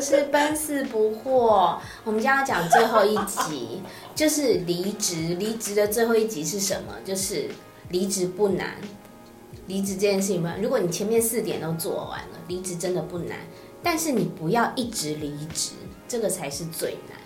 是奔四不惑。我们将要讲最后一集，就是离职。离职的最后一集是什么？就是离职不难。离职这件事情嘛，如果你前面四点都做完了，离职真的不难。但是你不要一直离职，这个才是最难。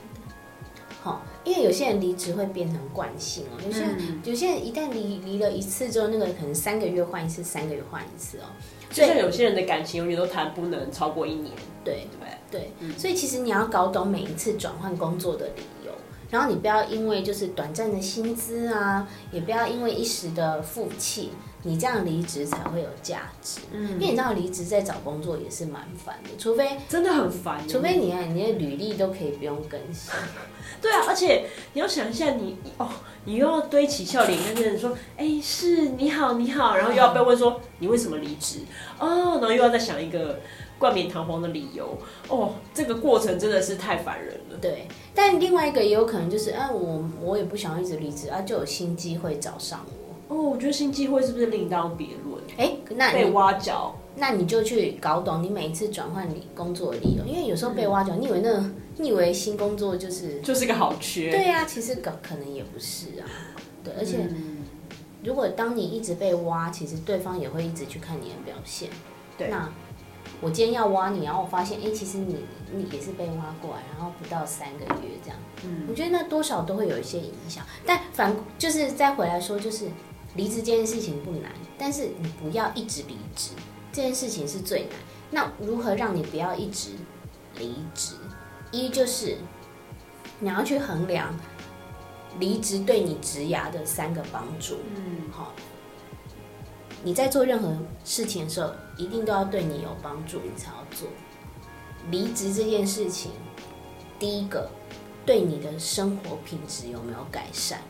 因为有些人离职会变成惯性哦。有些人，嗯、有些人一旦离离了一次之后，那个可能三个月换一次，三个月换一次哦。就像有些人的感情永远都谈不能超过一年，对对对，嗯、所以其实你要搞懂每一次转换工作的理由，然后你不要因为就是短暂的薪资啊，也不要因为一时的负气，你这样离职才会有价值。嗯，因为你知道离职在找工作也是蛮烦的，除非真的很烦，除非你你的履历都可以不用更新。对啊，而且你要想一下你，你哦，你又要堆起笑脸跟人说，哎、欸，是你好，你好，然后又要被问说你为什么离职哦，然后又要再想一个冠冕堂皇的理由哦，这个过程真的是太烦人了。对，但另外一个也有可能就是，啊，我我也不想要一直离职啊，就有新机会找上我。哦，我觉得新机会是不是另当别论？哎、欸，那被挖角，那你就去搞懂你每一次转换你工作的理由，因为有时候被挖角，嗯、你以为那个。你以为新工作就是就是个好缺？对呀、啊，其实可可能也不是啊。对，而且如果当你一直被挖，其实对方也会一直去看你的表现。对，那我今天要挖你，然后我发现，哎、欸，其实你你也是被挖过来，然后不到三个月这样。嗯，我觉得那多少都会有一些影响。但反就是再回来说，就是离职这件事情不难，但是你不要一直离职，这件事情是最难。那如何让你不要一直离职？一就是你要去衡量离职对你职涯的三个帮助。嗯，好，你在做任何事情的时候，一定都要对你有帮助，你才要做。离职这件事情，第一个对你的生活品质有没有改善？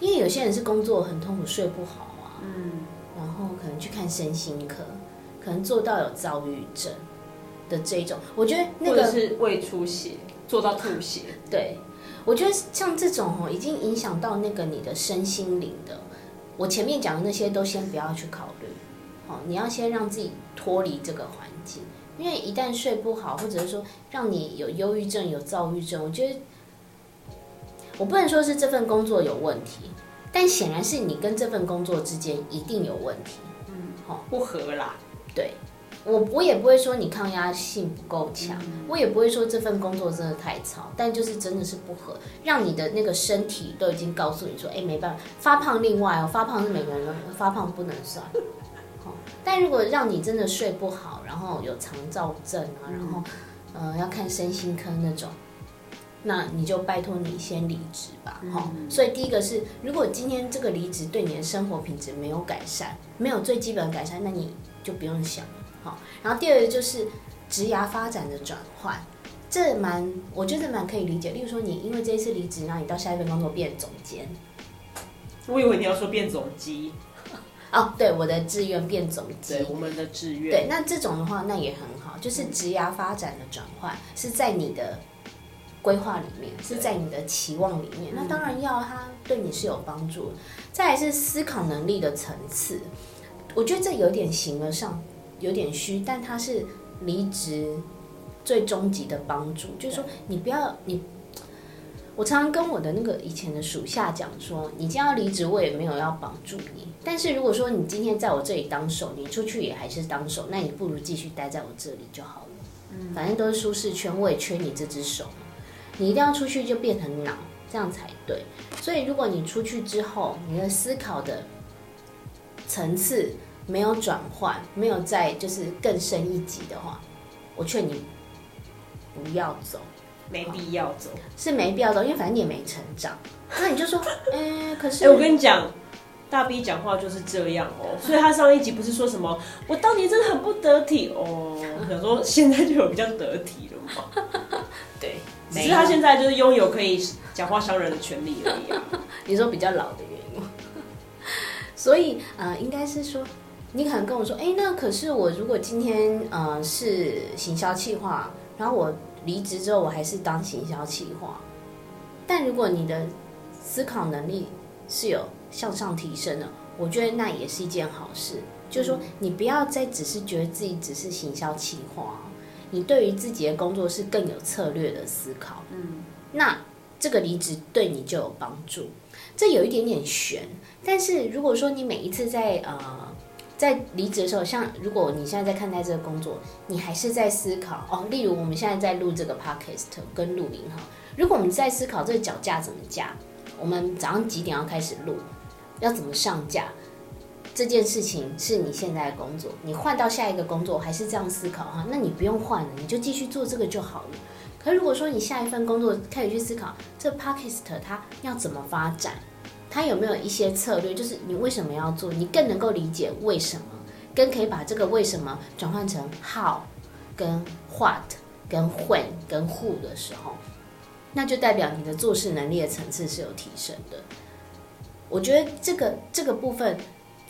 因为有些人是工作很痛苦，睡不好啊，嗯，然后可能去看身心科，可能做到有躁郁症。的这种，我觉得那个是胃出血做到吐血。对，我觉得像这种哦，已经影响到那个你的身心灵的。我前面讲的那些都先不要去考虑，哦你要先让自己脱离这个环境，因为一旦睡不好，或者是说让你有忧郁症、有躁郁症，我觉得我不能说是这份工作有问题，但显然是你跟这份工作之间一定有问题。嗯，好，不合啦。对。我我也不会说你抗压性不够强，我也不会说这份工作真的太吵，但就是真的是不合，让你的那个身体都已经告诉你说，哎，没办法，发胖另外哦，发胖是每个人都发胖不能算，但如果让你真的睡不好，然后有肠躁症啊，然后呃要看身心科那种，那你就拜托你先离职吧，哈。所以第一个是，如果今天这个离职对你的生活品质没有改善，没有最基本的改善，那你就不用想。好，然后第二个就是职涯发展的转换，这蛮我觉得蛮可以理解。例如说，你因为这一次离职，然后你到下一份工作变总监。我以为你要说变总机。哦，对，我的志愿变总机。对，我们的志愿。对，那这种的话，那也很好，就是职涯发展的转换是在你的规划里面，是在你的期望里面。那当然要它对你是有帮助。再来是思考能力的层次，我觉得这有点形而上。有点虚，但它是离职最终极的帮助。就是说，你不要你，我常常跟我的那个以前的属下讲说，你今天要离职，我也没有要绑住你。但是如果说你今天在我这里当手，你出去也还是当手，那你不如继续待在我这里就好了。嗯，反正都是舒适圈，我也缺你这只手嘛。你一定要出去就变成脑，这样才对。所以如果你出去之后，你的思考的层次。没有转换，没有再就是更深一级的话，我劝你不要走，没必要走，是没必要走，因为反正你也没成长。那你就说，可是，哎、欸，我跟你讲，大 B 讲话就是这样哦。所以他上一集不是说什么，我当年真的很不得体哦。我想说，现在就有比较得体了嘛。对，只是他现在就是拥有可以讲话伤人的权利而已、啊。你说比较老的原因，所以呃，应该是说。你可能跟我说，哎，那可是我如果今天呃是行销企划，然后我离职之后我还是当行销企划，但如果你的思考能力是有向上提升的，我觉得那也是一件好事。就是说，你不要再只是觉得自己只是行销企划，你对于自己的工作是更有策略的思考，嗯，那这个离职对你就有帮助。这有一点点悬，但是如果说你每一次在呃在离职的时候，像如果你现在在看待这个工作，你还是在思考哦，例如我们现在在录这个 podcast 跟录音哈，如果我们在思考这个脚架怎么架，我们早上几点要开始录，要怎么上架？这件事情是你现在的工作，你换到下一个工作还是这样思考哈？那你不用换了，你就继续做这个就好了。可如果说你下一份工作开始去思考这 Podcast 它要怎么发展，它有没有一些策略，就是你为什么要做，你更能够理解为什么，跟可以把这个为什么转换成 How、跟 What、跟 When、跟 Who 的时候，那就代表你的做事能力的层次是有提升的。我觉得这个这个部分。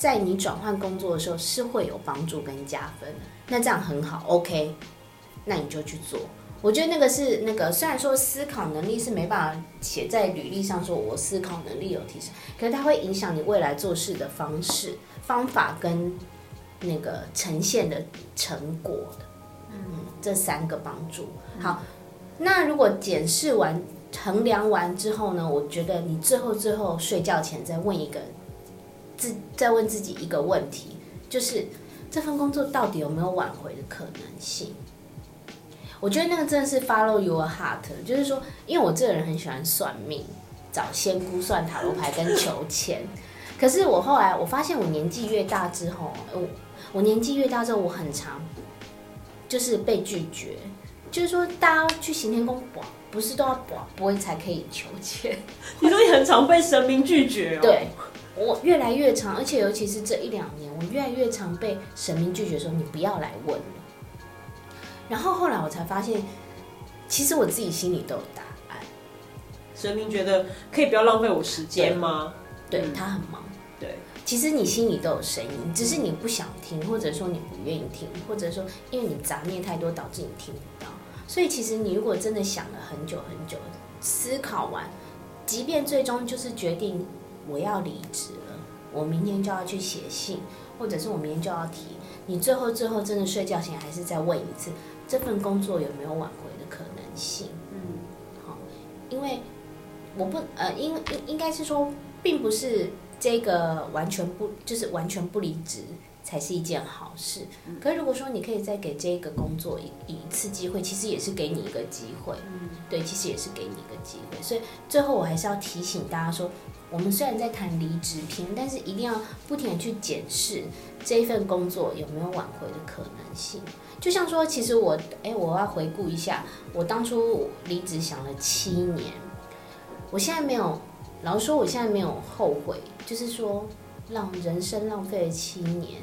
在你转换工作的时候是会有帮助跟加分的，那这样很好，OK，那你就去做。我觉得那个是那个，虽然说思考能力是没办法写在履历上，说我思考能力有提升，可是它会影响你未来做事的方式、方法跟那个呈现的成果的。嗯，这三个帮助。好，那如果检视完、衡量完之后呢？我觉得你最后最后睡觉前再问一个。自再问自己一个问题，就是这份工作到底有没有挽回的可能性？我觉得那个真的是 follow your heart，就是说，因为我这个人很喜欢算命、找仙姑算塔罗牌跟求签。可是我后来我发现，我年纪越大之后，我我年纪越大之后，我很常就是被拒绝。就是说，大家去行天宫卜，不是都要卜卜才可以求签？你说你很常被神明拒绝哦？对。我越来越常，而且尤其是这一两年，我越来越常被神明拒绝说，你不要来问了。然后后来我才发现，其实我自己心里都有答案。神明觉得可以不要浪费我时间吗？对，对他很忙。对，其实你心里都有声音，只是你不想听，或者说你不愿意听，或者说因为你杂念太多导致你听不到。所以其实你如果真的想了很久很久，思考完，即便最终就是决定。我要离职了，我明天就要去写信，或者是我明天就要提。你最后最后真的睡觉前还是再问一次，这份工作有没有挽回的可能性？嗯，好，因为我不呃，应应应该是说，并不是这个完全不就是完全不离职才是一件好事。可是如果说你可以再给这个工作一一次机会，其实也是给你一个机会。嗯，对，其实也是给你一个机会。所以最后我还是要提醒大家说。我们虽然在谈离职篇，但是一定要不停地去检视这一份工作有没有挽回的可能性。就像说，其实我，哎，我要回顾一下，我当初离职想了七年，我现在没有，老实说，我现在没有后悔，就是说，让人生浪费了七年，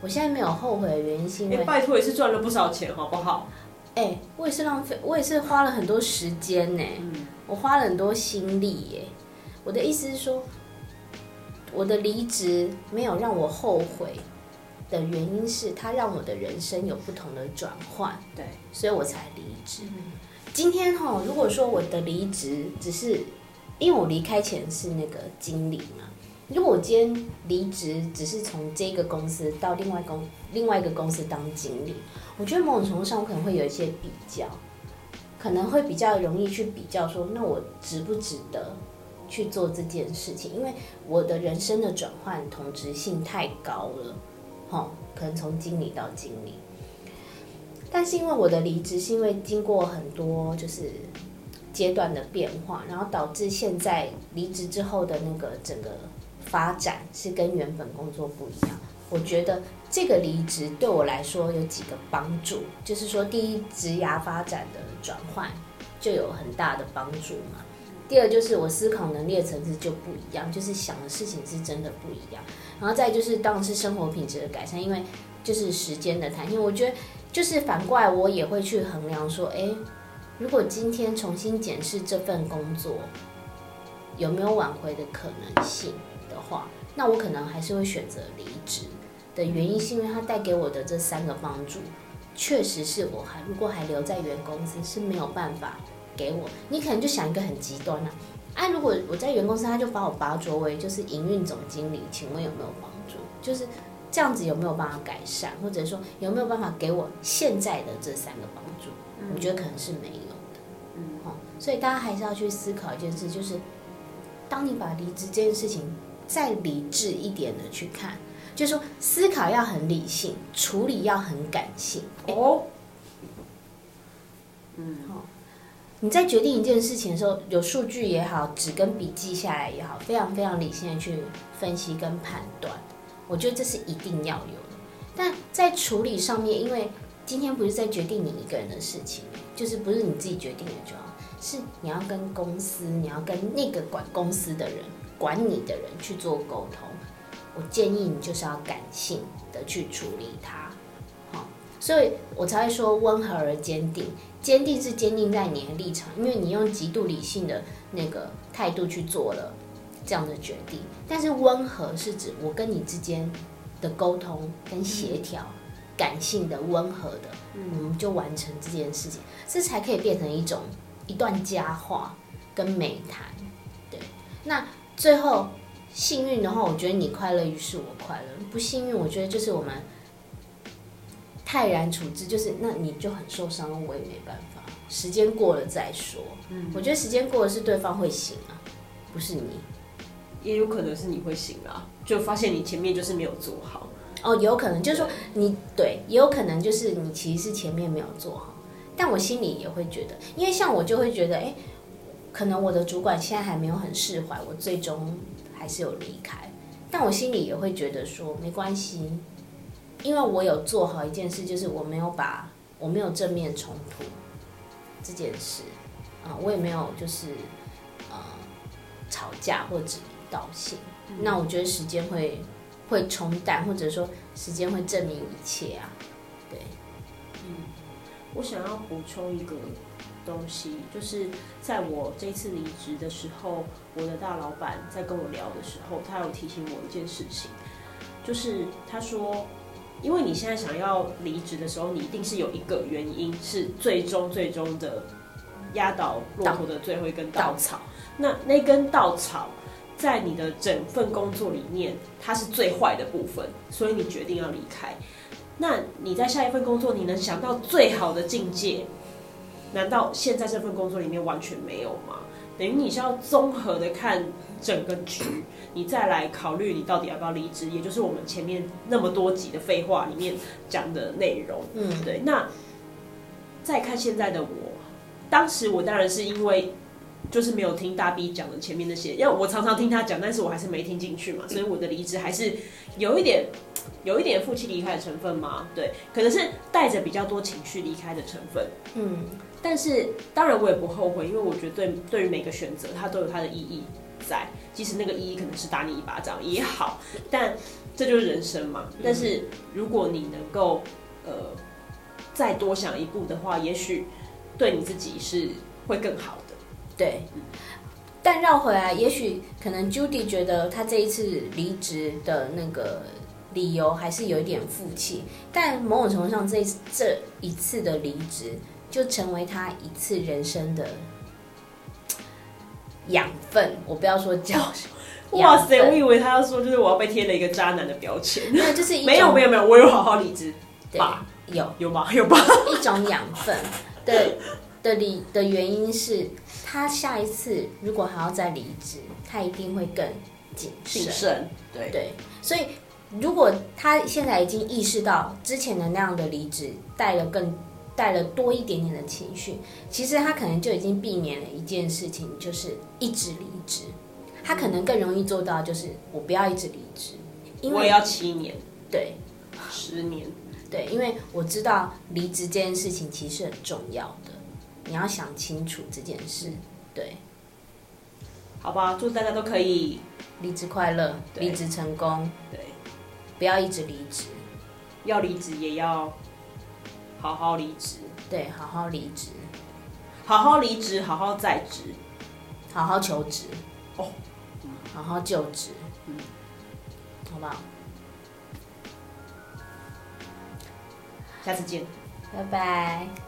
我现在没有后悔的原因是因为，拜托也是赚了不少钱，好不好？哎，我也是浪费，我也是花了很多时间呢，我花了很多心力耶。我的意思是说，我的离职没有让我后悔的原因是，它让我的人生有不同的转换，对，所以我才离职。今天哈，如果说我的离职只是因为我离开前是那个经理嘛，如果我今天离职只是从这个公司到另外公另外一个公司当经理，我觉得某种程度上我可能会有一些比较，可能会比较容易去比较说，那我值不值得？去做这件事情，因为我的人生的转换同质性太高了，齁，可能从经理到经理。但是因为我的离职是因为经过很多就是阶段的变化，然后导致现在离职之后的那个整个发展是跟原本工作不一样。我觉得这个离职对我来说有几个帮助，就是说第一，职涯发展的转换就有很大的帮助嘛。第二就是我思考能力的层次就不一样，就是想的事情是真的不一样。然后再就是当然是生活品质的改善，因为就是时间的弹性。我觉得就是反过来，我也会去衡量说，诶，如果今天重新检视这份工作有没有挽回的可能性的话，那我可能还是会选择离职的原因，是因为它带给我的这三个帮助，确实是我还如果还留在原公司是没有办法。给我，你可能就想一个很极端啊，啊，如果我在原公司，他就把我拔擢为就是营运总经理，请问有没有帮助？就是这样子有没有办法改善，或者说有没有办法给我现在的这三个帮助？嗯、我觉得可能是没有的。嗯，哦，所以大家还是要去思考一件事，就是当你把离职这件事情再理智一点的去看，就是说思考要很理性，处理要很感性。哦，嗯，好。你在决定一件事情的时候，有数据也好，纸跟笔记下来也好，非常非常理性的去分析跟判断，我觉得这是一定要有的。但在处理上面，因为今天不是在决定你一个人的事情，就是不是你自己决定的就好，是你要跟公司，你要跟那个管公司的人、管你的人去做沟通。我建议你就是要感性的去处理它，好，所以我才会说温和而坚定。坚定是坚定在你的立场，因为你用极度理性的那个态度去做了这样的决定。但是温和是指我跟你之间的沟通跟协调，感性的、温和的，我们就完成这件事情，这才可以变成一种一段佳话跟美谈。对，那最后幸运的话，我觉得你快乐，于是我快乐；不幸运，我觉得就是我们。泰然处之，就是那你就很受伤，我也没办法。时间过了再说。嗯，我觉得时间过了是对方会醒啊，不是你。也有可能是你会醒啊，就发现你前面就是没有做好。哦，有可能就是说你对，也有可能就是你其实是前面没有做好。但我心里也会觉得，因为像我就会觉得，哎，可能我的主管现在还没有很释怀，我最终还是有离开。但我心里也会觉得说，没关系。因为我有做好一件事，就是我没有把我没有正面冲突这件事啊，我也没有就是呃吵架或指名道姓。嗯、那我觉得时间会会冲淡，或者说时间会证明一切啊。对，嗯，我想要补充一个东西，就是在我这次离职的时候，我的大老板在跟我聊的时候，他有提醒我一件事情，就是他说。因为你现在想要离职的时候，你一定是有一个原因是最终最终的压倒骆驼的最后一根稻草。那那根稻草在你的整份工作里面，它是最坏的部分，所以你决定要离开。那你在下一份工作，你能想到最好的境界？难道现在这份工作里面完全没有吗？等于你是要综合的看整个局。你再来考虑你到底要不要离职，也就是我们前面那么多集的废话里面讲的内容。嗯，对。那再看现在的我，当时我当然是因为就是没有听大 B 讲的前面那些，因为我常常听他讲，但是我还是没听进去嘛，所以我的离职还是有一点有一点负气离开的成分嘛。对，可能是带着比较多情绪离开的成分。嗯，但是当然我也不后悔，因为我觉得对对于每个选择，它都有它的意义在。即使那个意义可能是打你一巴掌也好，但这就是人生嘛。但是如果你能够呃再多想一步的话，也许对你自己是会更好的。对，但绕回来，也许可能 Judy 觉得他这一次离职的那个理由还是有一点负气，但某种程度上，这一次这一次的离职就成为他一次人生的。养分，我不要说教训。哇塞，我以为他要说就是我要被贴了一个渣男的标签。没有，就是没有没有没有，我有好好离职。对，有有吧有吧。一种养分的的理的原因是，他下一次如果还要再离职，他一定会更谨慎。慎对对，所以如果他现在已经意识到之前的那样的离职带了更。带了多一点点的情绪，其实他可能就已经避免了一件事情，就是一直离职。他可能更容易做到，就是我不要一直离职，因为要七年，对，十年，对，因为我知道离职这件事情其实很重要的，你要想清楚这件事，对，好吧，祝大家都可以离职快乐，离职成功，对，不要一直离职，要离职也要。好好离职，对，好好离职，好好离职，好好在职，好好求职，哦，好好就职，嗯，好不好？下次见，拜拜。